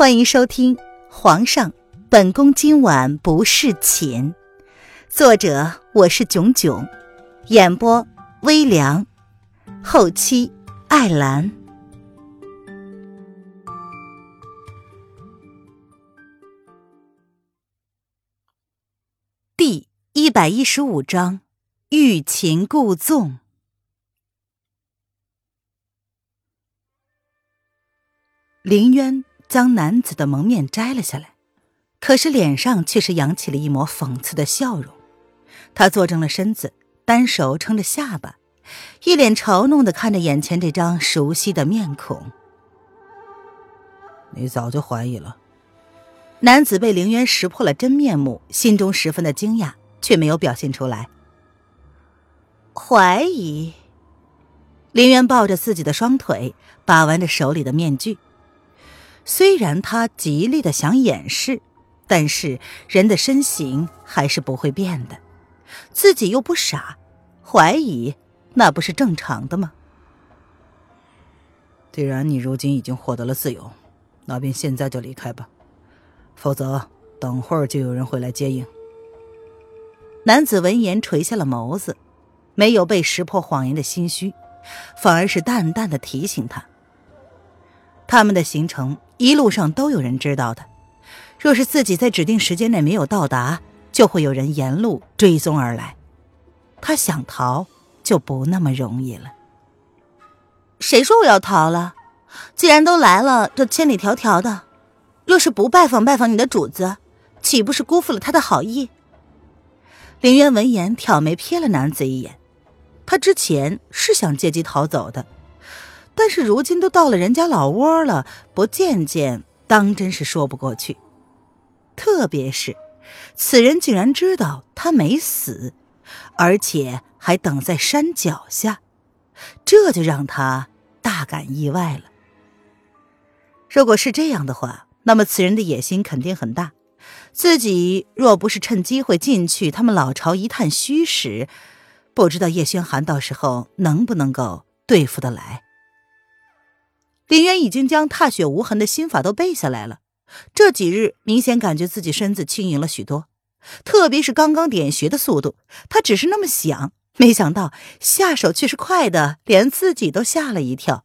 欢迎收听《皇上，本宫今晚不侍寝》，作者我是囧囧，演播微凉，后期艾兰。第一百一十五章，欲擒故纵。林渊。将男子的蒙面摘了下来，可是脸上却是扬起了一抹讽刺的笑容。他坐正了身子，单手撑着下巴，一脸嘲弄的看着眼前这张熟悉的面孔。你早就怀疑了。男子被凌渊识破了真面目，心中十分的惊讶，却没有表现出来。怀疑。凌渊抱着自己的双腿，把玩着手里的面具。虽然他极力的想掩饰，但是人的身形还是不会变的。自己又不傻，怀疑那不是正常的吗？既然你如今已经获得了自由，那便现在就离开吧，否则等会儿就有人会来接应。男子闻言垂下了眸子，没有被识破谎言的心虚，反而是淡淡的提醒他。他们的行程一路上都有人知道的，若是自己在指定时间内没有到达，就会有人沿路追踪而来。他想逃就不那么容易了。谁说我要逃了？既然都来了，这千里迢迢的，若是不拜访拜访你的主子，岂不是辜负了他的好意？林渊闻言挑眉瞥了男子一眼，他之前是想借机逃走的。但是如今都到了人家老窝了，不见见，当真是说不过去。特别是，此人竟然知道他没死，而且还等在山脚下，这就让他大感意外了。如果是这样的话，那么此人的野心肯定很大。自己若不是趁机会进去他们老巢一探虚实，不知道叶轩寒到时候能不能够对付得来。林渊已经将踏雪无痕的心法都背下来了，这几日明显感觉自己身子轻盈了许多，特别是刚刚点穴的速度，他只是那么想，没想到下手却是快的，连自己都吓了一跳。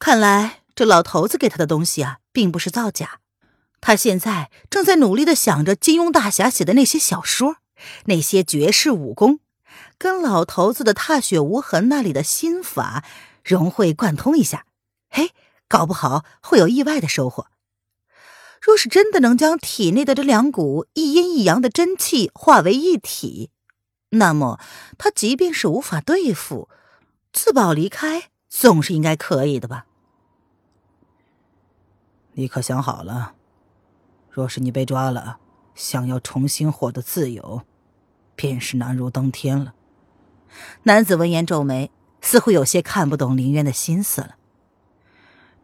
看来这老头子给他的东西啊，并不是造假。他现在正在努力的想着金庸大侠写的那些小说，那些绝世武功，跟老头子的踏雪无痕那里的心法融会贯通一下。嘿，搞不好会有意外的收获。若是真的能将体内的这两股一阴一阳的真气化为一体，那么他即便是无法对付，自保离开，总是应该可以的吧？你可想好了？若是你被抓了，想要重新获得自由，便是难如登天了。男子闻言皱眉，似乎有些看不懂林渊的心思了。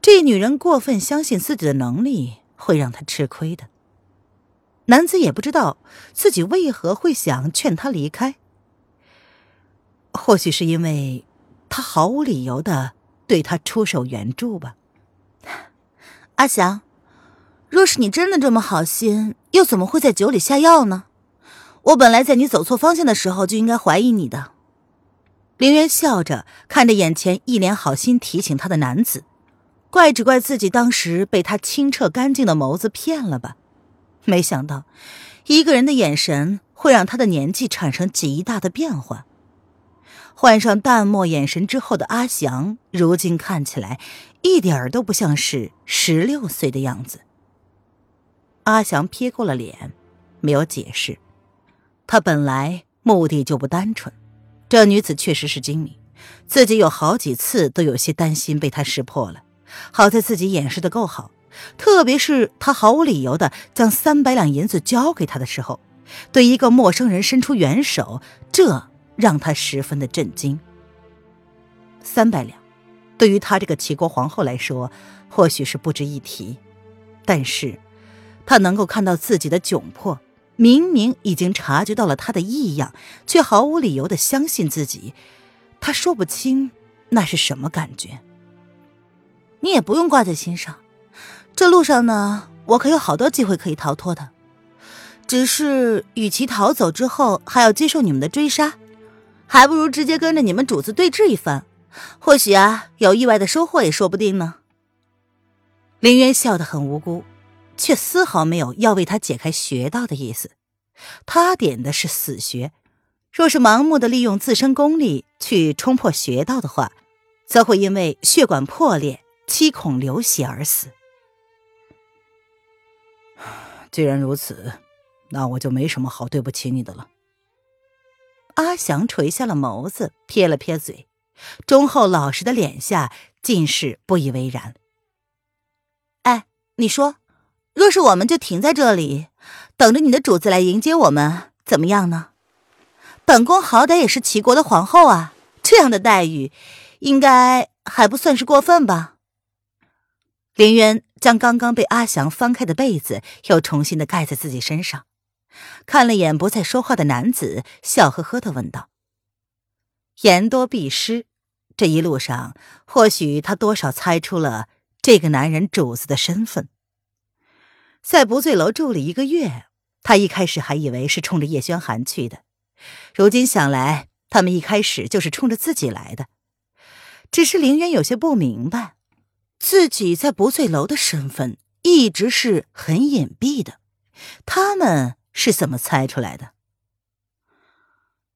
这女人过分相信自己的能力，会让她吃亏的。男子也不知道自己为何会想劝她离开，或许是因为他毫无理由的对她出手援助吧。阿祥，若是你真的这么好心，又怎么会在酒里下药呢？我本来在你走错方向的时候就应该怀疑你的。凌渊笑着看着眼前一脸好心提醒他的男子。怪只怪自己当时被他清澈干净的眸子骗了吧？没想到，一个人的眼神会让他的年纪产生极大的变化。换上淡漠眼神之后的阿祥，如今看起来一点儿都不像是十六岁的样子。阿祥撇过了脸，没有解释。他本来目的就不单纯，这女子确实是精明，自己有好几次都有些担心被她识破了。好在自己掩饰的够好，特别是他毫无理由的将三百两银子交给他的时候，对一个陌生人伸出援手，这让他十分的震惊。三百两，对于他这个齐国皇后来说，或许是不值一提，但是，他能够看到自己的窘迫，明明已经察觉到了他的异样，却毫无理由的相信自己，他说不清那是什么感觉。你也不用挂在心上，这路上呢，我可有好多机会可以逃脱的。只是，与其逃走之后还要接受你们的追杀，还不如直接跟着你们主子对峙一番，或许啊，有意外的收获也说不定呢。林渊笑得很无辜，却丝毫没有要为他解开穴道的意思。他点的是死穴，若是盲目的利用自身功力去冲破穴道的话，则会因为血管破裂、七孔流血而死。既然如此。那我就没什么好对不起你的了。阿祥垂下了眸子，撇了撇嘴，忠厚老实的脸下尽是不以为然。哎，你说，若是我们就停在这里，等着你的主子来迎接我们，怎么样呢？本宫好歹也是齐国的皇后啊，这样的待遇，应该还不算是过分吧？林渊将刚刚被阿祥翻开的被子又重新的盖在自己身上。看了眼不再说话的男子，笑呵呵的问道：“言多必失，这一路上，或许他多少猜出了这个男人主子的身份。在不醉楼住了一个月，他一开始还以为是冲着叶轩寒去的，如今想来，他们一开始就是冲着自己来的。只是林渊有些不明白，自己在不醉楼的身份一直是很隐蔽的，他们。”是怎么猜出来的？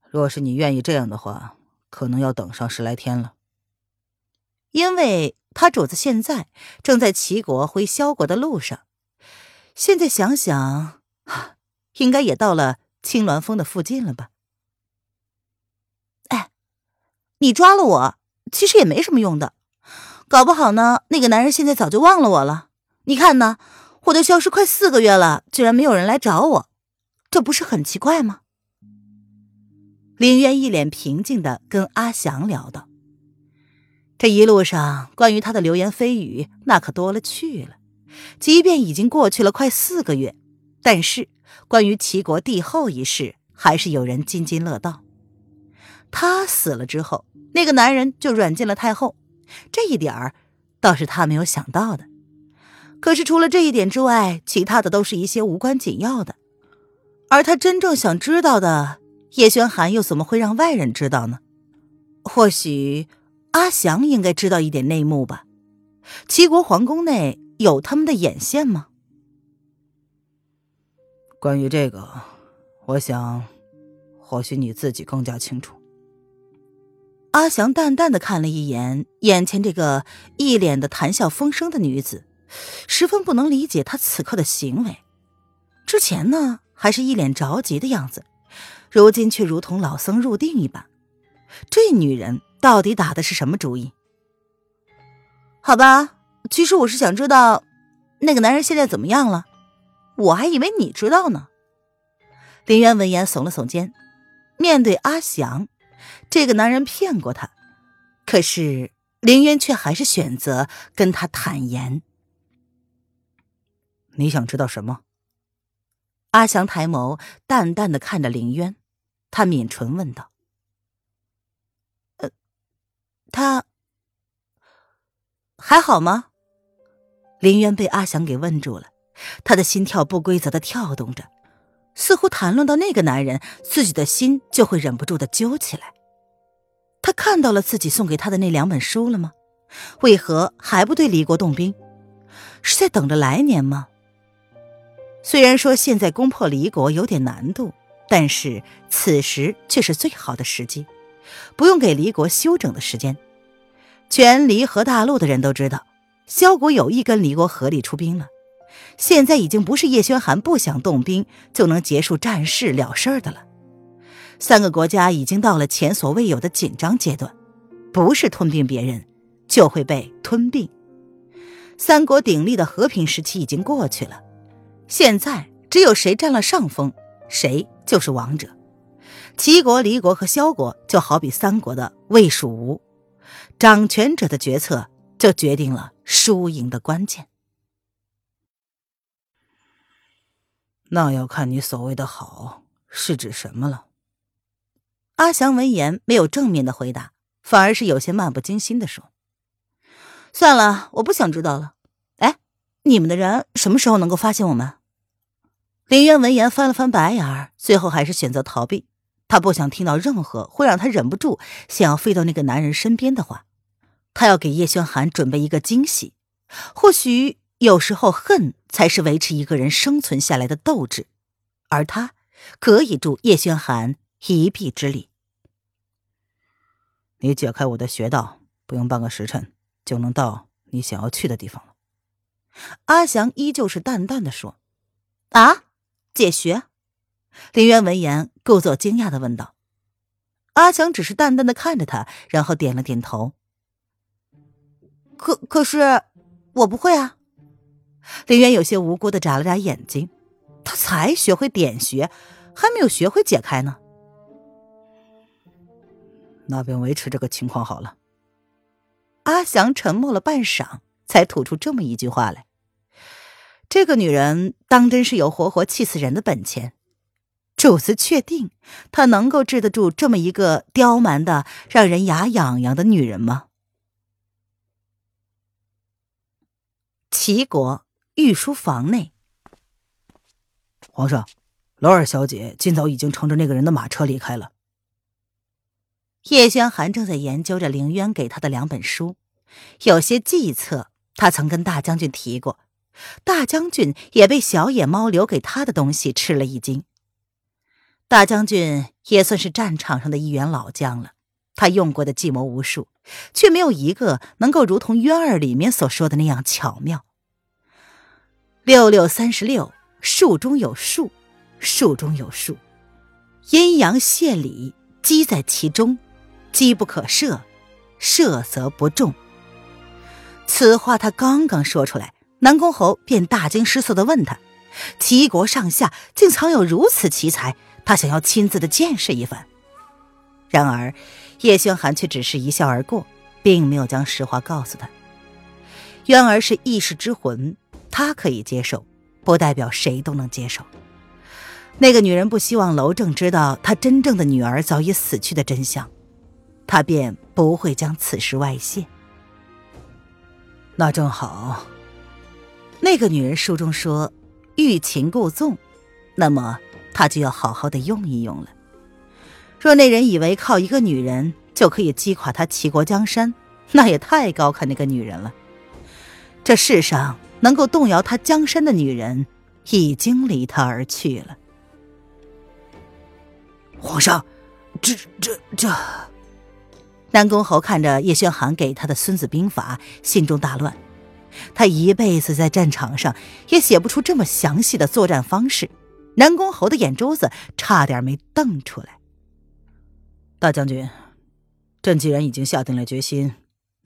若是你愿意这样的话，可能要等上十来天了。因为他主子现在正在齐国回萧国的路上，现在想想，应该也到了青鸾峰的附近了吧？哎，你抓了我，其实也没什么用的，搞不好呢，那个男人现在早就忘了我了。你看呢，我都消失快四个月了，居然没有人来找我。这不是很奇怪吗？林渊一脸平静的跟阿祥聊道：“这一路上关于他的流言蜚语，那可多了去了。即便已经过去了快四个月，但是关于齐国帝后一事，还是有人津津乐道。他死了之后，那个男人就软禁了太后，这一点儿倒是他没有想到的。可是除了这一点之外，其他的都是一些无关紧要的。”而他真正想知道的，叶轩寒又怎么会让外人知道呢？或许阿祥应该知道一点内幕吧。齐国皇宫内有他们的眼线吗？关于这个，我想，或许你自己更加清楚。阿祥淡淡的看了一眼眼前这个一脸的谈笑风生的女子，十分不能理解她此刻的行为。之前呢？还是一脸着急的样子，如今却如同老僧入定一般。这女人到底打的是什么主意？好吧，其实我是想知道，那个男人现在怎么样了？我还以为你知道呢。林渊闻言耸了耸肩，面对阿祥，这个男人骗过他，可是林渊却还是选择跟他坦言。你想知道什么？阿祥抬眸，淡淡的看着林渊，他抿唇问道：“呃，他还好吗？”林渊被阿祥给问住了，他的心跳不规则的跳动着，似乎谈论到那个男人，自己的心就会忍不住的揪起来。他看到了自己送给他的那两本书了吗？为何还不对离国动兵？是在等着来年吗？虽然说现在攻破离国有点难度，但是此时却是最好的时机，不用给离国休整的时间。全离合大陆的人都知道，萧国有意跟离国合力出兵了。现在已经不是叶轩寒不想动兵就能结束战事了事儿的了。三个国家已经到了前所未有的紧张阶段，不是吞并别人，就会被吞并。三国鼎立的和平时期已经过去了。现在只有谁占了上风，谁就是王者。齐国、离国和萧国就好比三国的魏、蜀、吴，掌权者的决策就决定了输赢的关键。那要看你所谓的好是指什么了。阿祥闻言没有正面的回答，反而是有些漫不经心的说：“算了，我不想知道了。哎，你们的人什么时候能够发现我们？林渊闻言翻了翻白眼，最后还是选择逃避。他不想听到任何会让他忍不住想要飞到那个男人身边的话。他要给叶轩寒准备一个惊喜。或许有时候，恨才是维持一个人生存下来的斗志，而他可以助叶轩寒一臂之力。你解开我的穴道，不用半个时辰就能到你想要去的地方了。阿祥依旧是淡淡的说：“啊，解穴。”林渊闻言，故作惊讶的问道。阿祥只是淡淡的看着他，然后点了点头。可可是，我不会啊。林渊有些无辜的眨了眨眼睛，他才学会点穴，还没有学会解开呢。那便维持这个情况好了。阿祥沉默了半晌，才吐出这么一句话来。这个女人当真是有活活气死人的本钱。主子确定她能够治得住这么一个刁蛮的、让人牙痒痒的女人吗？齐国御书房内，皇上，劳尔小姐今早已经乘着那个人的马车离开了。叶轩寒正在研究着凌渊给他的两本书，有些计策他曾跟大将军提过，大将军也被小野猫留给他的东西吃了一惊。大将军也算是战场上的一员老将了，他用过的计谋无数，却没有一个能够如同渊儿里面所说的那样巧妙。六六三十六，数中有数，数中有数，阴阳谢礼，积在其中，机不可射，射则不中。此话他刚刚说出来，南宫侯便大惊失色的问他：“齐国上下竟藏有如此奇才？”他想要亲自的见识一番，然而叶轩寒却只是一笑而过，并没有将实话告诉他。渊儿是异世之魂，他可以接受，不代表谁都能接受。那个女人不希望楼正知道她真正的女儿早已死去的真相，他便不会将此事外泄。那正好，那个女人书中说欲擒故纵，那么。他就要好好的用一用了。若那人以为靠一个女人就可以击垮他齐国江山，那也太高看那个女人了。这世上能够动摇他江山的女人，已经离他而去了。皇上，这这这……南宫侯看着叶宣寒给他的《孙子兵法》，心中大乱。他一辈子在战场上也写不出这么详细的作战方式。南宫侯的眼珠子差点没瞪出来。大将军，朕既然已经下定了决心，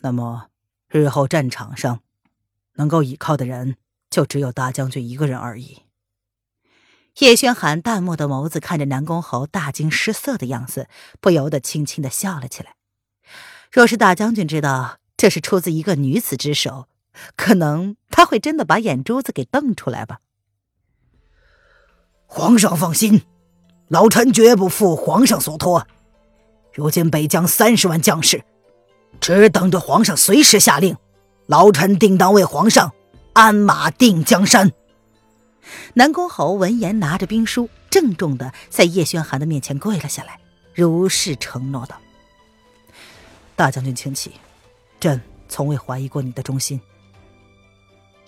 那么日后战场上能够倚靠的人就只有大将军一个人而已。叶轩寒淡漠的眸子看着南宫侯大惊失色的样子，不由得轻轻的笑了起来。若是大将军知道这是出自一个女子之手，可能他会真的把眼珠子给瞪出来吧。皇上放心，老臣绝不负皇上所托。如今北疆三十万将士，只等着皇上随时下令，老臣定当为皇上鞍马定江山。南宫侯闻言，拿着兵书，郑重的在叶宣寒的面前跪了下来，如实承诺道：“大将军请起，朕从未怀疑过你的忠心。”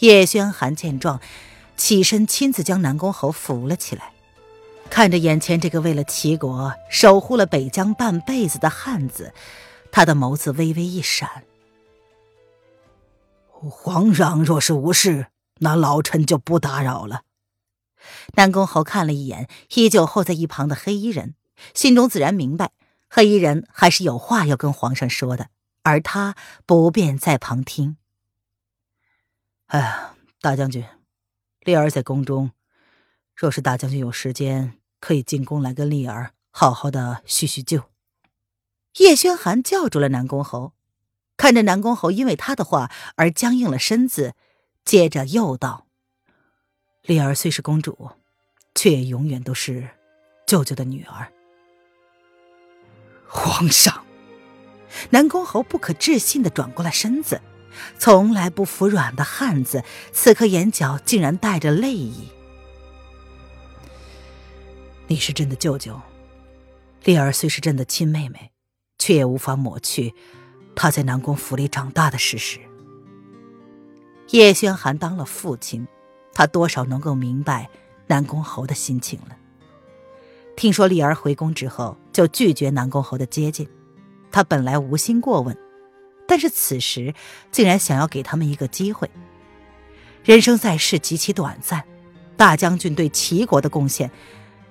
叶轩寒见状。起身，亲自将南宫侯扶了起来，看着眼前这个为了齐国守护了北疆半辈子的汉子，他的眸子微微一闪。皇上若是无事，那老臣就不打扰了。南宫侯看了一眼依旧候在一旁的黑衣人，心中自然明白，黑衣人还是有话要跟皇上说的，而他不便在旁听。哎呀，大将军。丽儿在宫中，若是大将军有时间，可以进宫来跟丽儿好好的叙叙旧。叶轩寒叫住了南宫侯，看着南宫侯因为他的话而僵硬了身子，接着又道：“丽儿虽是公主，却也永远都是舅舅的女儿。”皇上，南宫侯不可置信的转过了身子，从来不服软的汉子，此刻眼角竟然带着泪意。你是朕的舅舅，丽儿虽是朕的亲妹妹，却也无法抹去她在南宫府里长大的事实。叶轩寒当了父亲，他多少能够明白南宫侯的心情了。听说丽儿回宫之后就拒绝南宫侯的接近，他本来无心过问。但是此时，竟然想要给他们一个机会。人生在世极其短暂，大将军对齐国的贡献，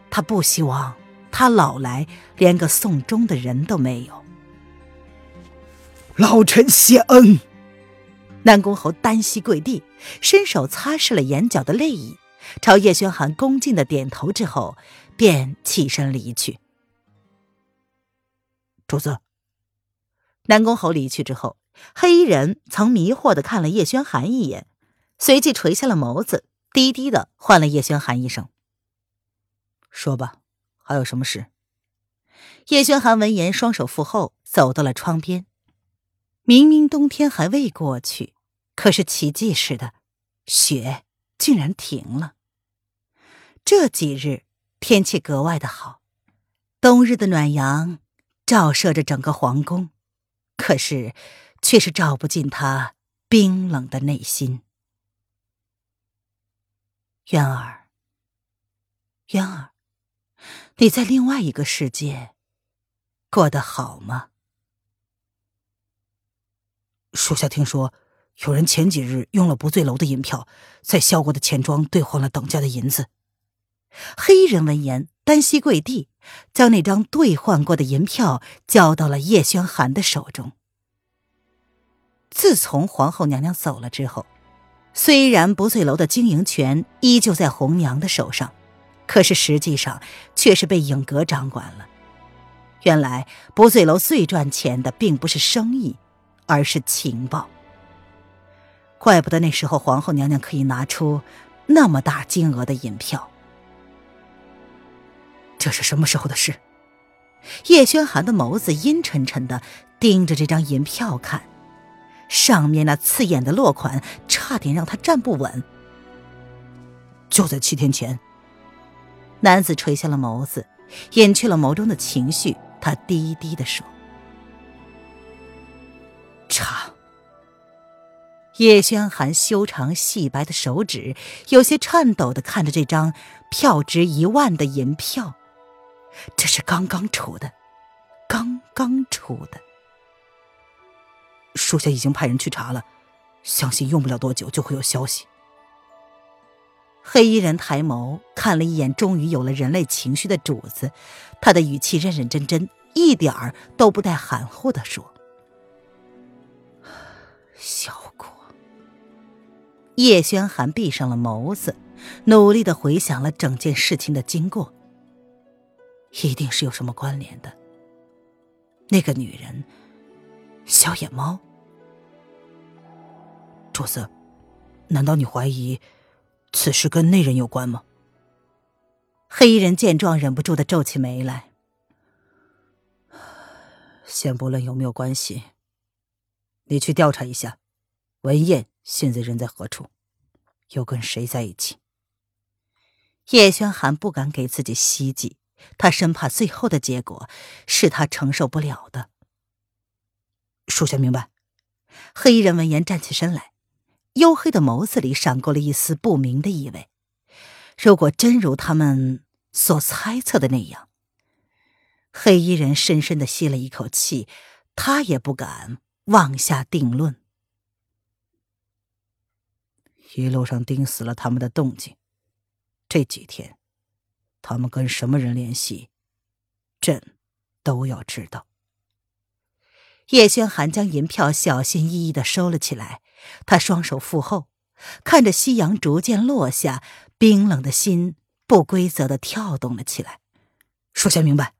他不希望他老来连个送终的人都没有。老臣谢恩。南宫侯单膝跪地，伸手擦拭了眼角的泪意，朝叶宣寒恭敬的点头之后，便起身离去。主子。南宫侯离去之后，黑衣人曾迷惑的看了叶轩寒一眼，随即垂下了眸子，低低的唤了叶轩寒一声：“说吧，还有什么事？”叶轩寒闻言，双手负后，走到了窗边。明明冬天还未过去，可是奇迹似的，雪竟然停了。这几日天气格外的好，冬日的暖阳照射着整个皇宫。可是，却是照不进他冰冷的内心。渊儿，渊儿，你在另外一个世界过得好吗？属下听说，有人前几日用了不醉楼的银票，在萧国的钱庄兑换了等价的银子。黑衣人闻言，单膝跪地，将那张兑换过的银票交到了叶轩寒的手中。自从皇后娘娘走了之后，虽然不醉楼的经营权依旧在红娘的手上，可是实际上却是被影阁掌管了。原来不醉楼最赚钱的并不是生意，而是情报。怪不得那时候皇后娘娘可以拿出那么大金额的银票。这是什么时候的事？叶轩寒的眸子阴沉沉的盯着这张银票看，上面那刺眼的落款差点让他站不稳。就在七天前，男子垂下了眸子，掩去了眸中的情绪，他低低的说：“查。”叶轩寒修长细白的手指有些颤抖的看着这张票值一万的银票。这是刚刚出的，刚刚出的。属下已经派人去查了，相信用不了多久就会有消息。黑衣人抬眸看了一眼，终于有了人类情绪的主子，他的语气认认真真，一点儿都不带含糊的说：“小果。”叶轩寒闭上了眸子，努力的回想了整件事情的经过。一定是有什么关联的。那个女人，小野猫。主子，难道你怀疑此事跟那人有关吗？黑衣人见状，忍不住的皱起眉来。先不论有没有关系，你去调查一下，文燕现在人在何处，又跟谁在一起？叶轩寒不敢给自己希冀。他生怕最后的结果是他承受不了的。属下明白。黑衣人闻言站起身来，黝黑的眸子里闪过了一丝不明的意味。如果真如他们所猜测的那样，黑衣人深深的吸了一口气，他也不敢妄下定论。一路上盯死了他们的动静，这几天。他们跟什么人联系，朕都要知道。叶轩寒将银票小心翼翼的收了起来，他双手负后，看着夕阳逐渐落下，冰冷的心不规则的跳动了起来。属下明白。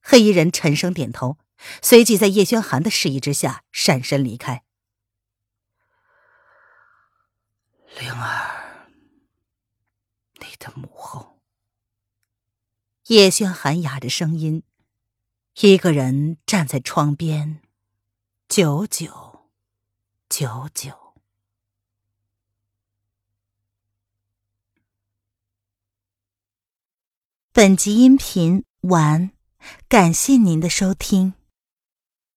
黑衣人沉声点头，随即在叶轩寒的示意之下闪身离开。灵儿，你的母后。叶轩寒哑着声音，一个人站在窗边，久久，久久。本集音频完，感谢您的收听。